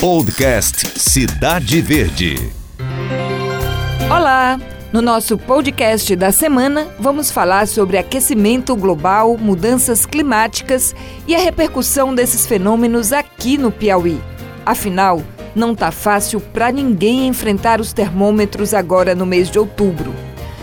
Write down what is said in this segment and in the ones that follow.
Podcast Cidade Verde. Olá! No nosso podcast da semana, vamos falar sobre aquecimento global, mudanças climáticas e a repercussão desses fenômenos aqui no Piauí. Afinal, não tá fácil para ninguém enfrentar os termômetros agora no mês de outubro.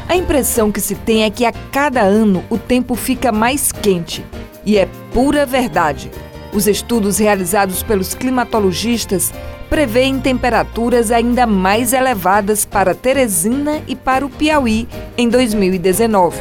A impressão que se tem é que a cada ano o tempo fica mais quente. E é pura verdade. Os estudos realizados pelos climatologistas prevêem temperaturas ainda mais elevadas para Teresina e para o Piauí em 2019.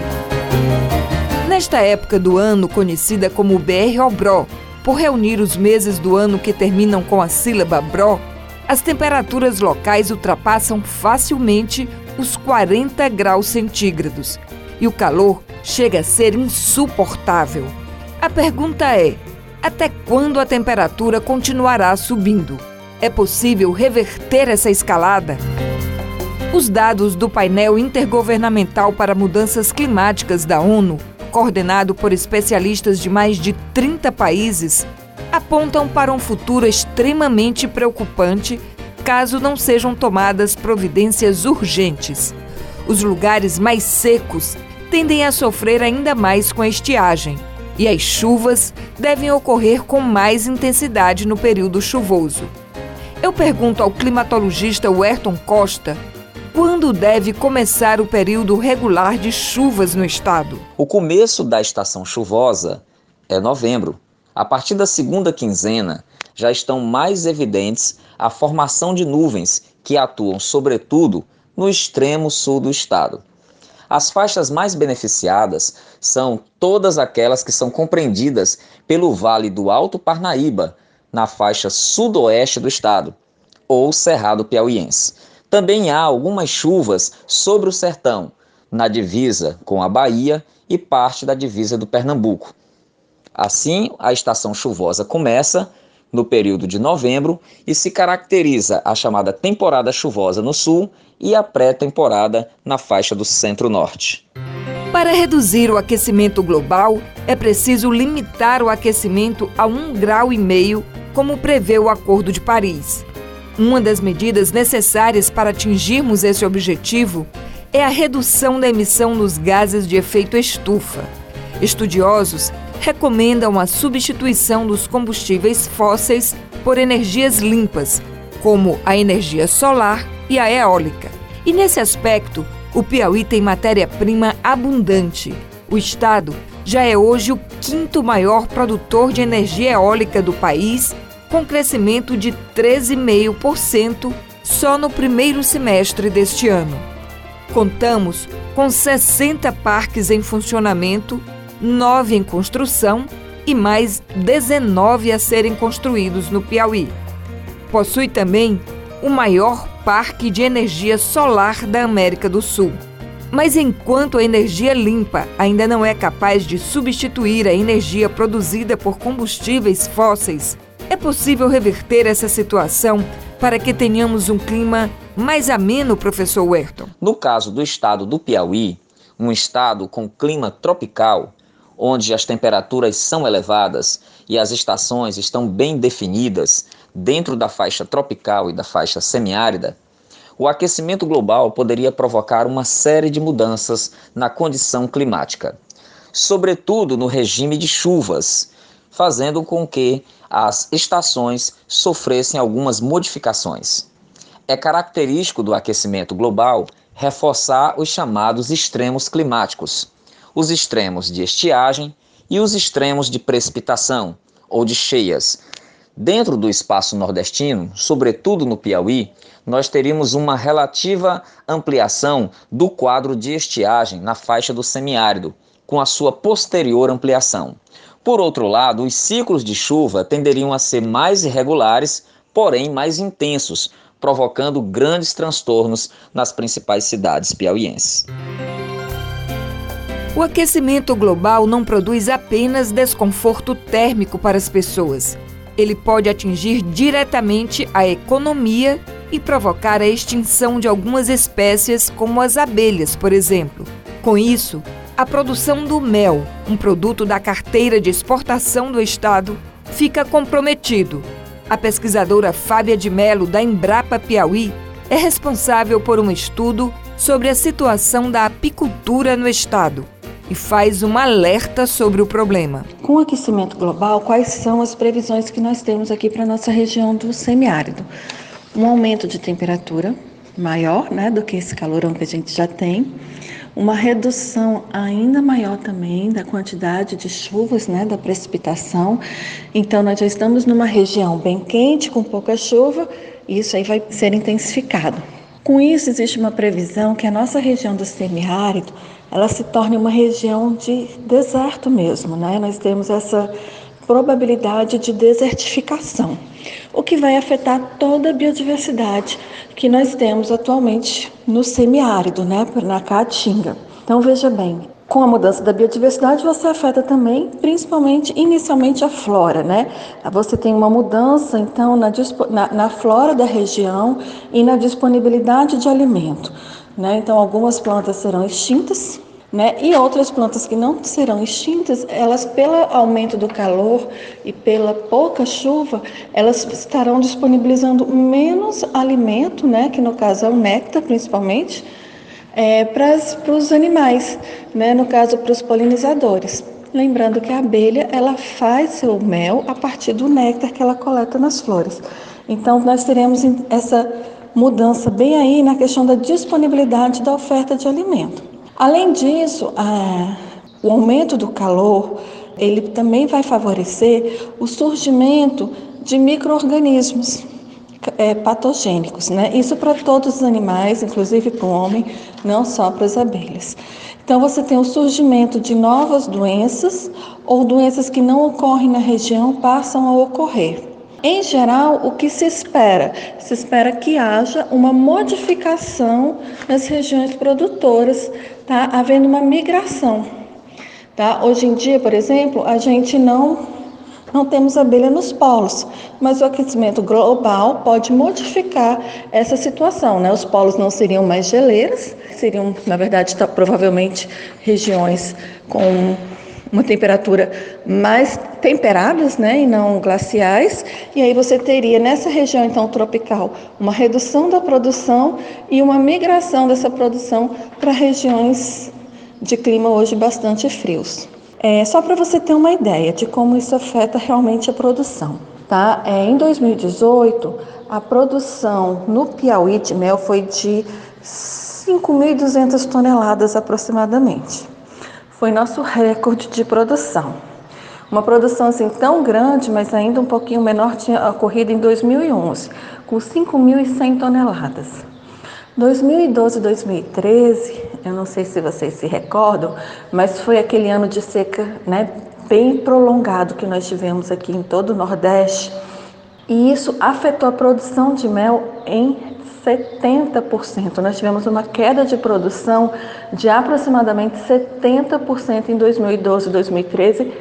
Nesta época do ano, conhecida como BR-OBRO, por reunir os meses do ano que terminam com a sílaba BRO, as temperaturas locais ultrapassam facilmente os 40 graus centígrados e o calor chega a ser insuportável. A pergunta é: até quando a temperatura continuará subindo? É possível reverter essa escalada? Os dados do painel intergovernamental para mudanças climáticas da ONU, coordenado por especialistas de mais de 30 países, apontam para um futuro extremamente preocupante caso não sejam tomadas providências urgentes. Os lugares mais secos tendem a sofrer ainda mais com a estiagem e as chuvas devem ocorrer com mais intensidade no período chuvoso. Eu pergunto ao climatologista Werton Costa quando deve começar o período regular de chuvas no estado. O começo da estação chuvosa é novembro. A partir da segunda quinzena, já estão mais evidentes a formação de nuvens que atuam, sobretudo, no extremo sul do estado. As faixas mais beneficiadas são todas aquelas que são compreendidas pelo Vale do Alto Parnaíba, na faixa sudoeste do estado, ou Cerrado Piauiense. Também há algumas chuvas sobre o sertão, na divisa com a Bahia e parte da divisa do Pernambuco. Assim, a estação chuvosa começa no período de novembro e se caracteriza a chamada temporada chuvosa no sul e a pré-temporada na faixa do centro-norte. Para reduzir o aquecimento global, é preciso limitar o aquecimento a um grau e meio, como prevê o Acordo de Paris. Uma das medidas necessárias para atingirmos esse objetivo é a redução da emissão dos gases de efeito estufa. Estudiosos recomendam a substituição dos combustíveis fósseis por energias limpas, como a energia solar e a eólica. E nesse aspecto, o Piauí tem matéria-prima abundante. O estado já é hoje o quinto maior produtor de energia eólica do país, com crescimento de 13,5% só no primeiro semestre deste ano. Contamos com 60 parques em funcionamento nove em construção e mais 19 a serem construídos no Piauí. Possui também o maior parque de energia solar da América do Sul. Mas enquanto a energia limpa ainda não é capaz de substituir a energia produzida por combustíveis fósseis, é possível reverter essa situação para que tenhamos um clima mais ameno, professor Werton? No caso do estado do Piauí, um estado com clima tropical, onde as temperaturas são elevadas e as estações estão bem definidas dentro da faixa tropical e da faixa semiárida, o aquecimento global poderia provocar uma série de mudanças na condição climática, sobretudo no regime de chuvas, fazendo com que as estações sofressem algumas modificações. É característico do aquecimento global reforçar os chamados extremos climáticos, os extremos de estiagem e os extremos de precipitação ou de cheias. Dentro do espaço nordestino, sobretudo no Piauí, nós teríamos uma relativa ampliação do quadro de estiagem na faixa do semiárido, com a sua posterior ampliação. Por outro lado, os ciclos de chuva tenderiam a ser mais irregulares, porém mais intensos, provocando grandes transtornos nas principais cidades piauienses. O aquecimento global não produz apenas desconforto térmico para as pessoas. Ele pode atingir diretamente a economia e provocar a extinção de algumas espécies, como as abelhas, por exemplo. Com isso, a produção do mel, um produto da carteira de exportação do Estado, fica comprometido, A pesquisadora Fábia de Melo, da Embrapa Piauí, é responsável por um estudo sobre a situação da apicultura no estado e faz um alerta sobre o problema. Com o aquecimento global, quais são as previsões que nós temos aqui para a nossa região do semiárido? Um aumento de temperatura maior né, do que esse calorão que a gente já tem, uma redução ainda maior também da quantidade de chuvas, né, da precipitação. Então, nós já estamos numa região bem quente, com pouca chuva, e isso aí vai ser intensificado. Com isso, existe uma previsão que a nossa região do semiárido ela se torne uma região de deserto mesmo, né? Nós temos essa probabilidade de desertificação, o que vai afetar toda a biodiversidade que nós temos atualmente no semiárido, né, na Caatinga. Então veja bem, com a mudança da biodiversidade você afeta também, principalmente inicialmente a flora, né? Você tem uma mudança então na, na, na flora da região e na disponibilidade de alimento. Né? Então, algumas plantas serão extintas, né? E outras plantas que não serão extintas, elas, pelo aumento do calor e pela pouca chuva, elas estarão disponibilizando menos alimento, né? que no caso é o néctar principalmente, é, para os animais, né? no caso para os polinizadores. Lembrando que a abelha ela faz seu mel a partir do néctar que ela coleta nas flores. Então nós teremos essa mudança bem aí na questão da disponibilidade da oferta de alimento. Além disso, a, o aumento do calor ele também vai favorecer o surgimento de microorganismos é, patogênicos, né? Isso para todos os animais, inclusive para o homem, não só para as abelhas. Então você tem o surgimento de novas doenças ou doenças que não ocorrem na região passam a ocorrer. Em geral, o que se espera? Se espera que haja uma modificação nas regiões produtoras, tá? havendo uma migração. Tá? Hoje em dia, por exemplo, a gente não, não temos abelha nos polos, mas o aquecimento global pode modificar essa situação. Né? Os polos não seriam mais geleiras, seriam, na verdade, tá, provavelmente regiões com uma temperatura mais temperadas, né, e não glaciais, e aí você teria nessa região então tropical uma redução da produção e uma migração dessa produção para regiões de clima hoje bastante frios. É, só para você ter uma ideia de como isso afeta realmente a produção. Tá? É, em 2018, a produção no Piauí de mel foi de 5.200 toneladas aproximadamente foi nosso recorde de produção. Uma produção assim tão grande, mas ainda um pouquinho menor, tinha ocorrido em 2011, com 5.100 toneladas. 2012 e 2013, eu não sei se vocês se recordam, mas foi aquele ano de seca né, bem prolongado que nós tivemos aqui em todo o Nordeste. E isso afetou a produção de mel em 70%. Nós tivemos uma queda de produção de aproximadamente 70% em 2012 e 2013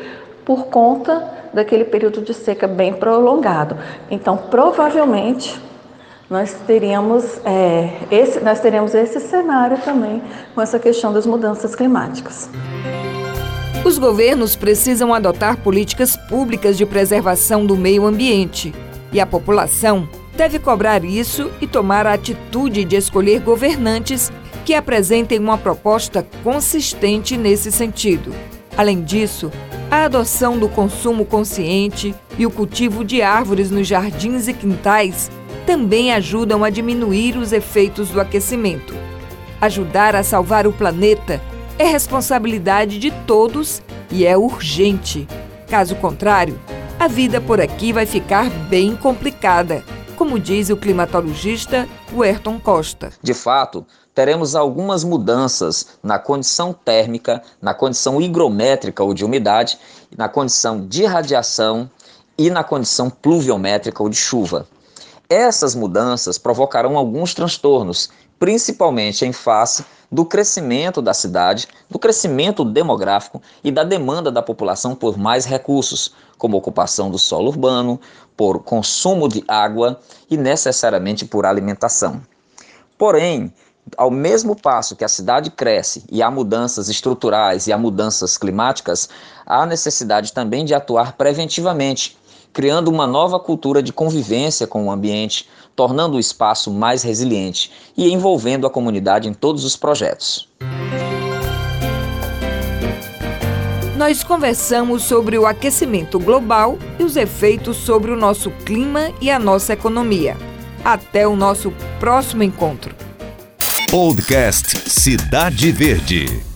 por conta daquele período de seca bem prolongado. Então, provavelmente, nós teríamos, é, esse, nós teríamos esse cenário também com essa questão das mudanças climáticas. Os governos precisam adotar políticas públicas de preservação do meio ambiente e a população deve cobrar isso e tomar a atitude de escolher governantes que apresentem uma proposta consistente nesse sentido. Além disso, a adoção do consumo consciente e o cultivo de árvores nos jardins e quintais também ajudam a diminuir os efeitos do aquecimento. Ajudar a salvar o planeta é responsabilidade de todos e é urgente. Caso contrário, a vida por aqui vai ficar bem complicada como diz o climatologista Werton Costa. De fato, teremos algumas mudanças na condição térmica, na condição higrométrica ou de umidade, na condição de radiação e na condição pluviométrica ou de chuva. Essas mudanças provocarão alguns transtornos, principalmente em face do crescimento da cidade, do crescimento demográfico e da demanda da população por mais recursos, como ocupação do solo urbano, por consumo de água e necessariamente por alimentação. Porém, ao mesmo passo que a cidade cresce e há mudanças estruturais e há mudanças climáticas, há necessidade também de atuar preventivamente criando uma nova cultura de convivência com o ambiente, tornando o espaço mais resiliente e envolvendo a comunidade em todos os projetos. Nós conversamos sobre o aquecimento global e os efeitos sobre o nosso clima e a nossa economia. Até o nosso próximo encontro. Podcast Cidade Verde.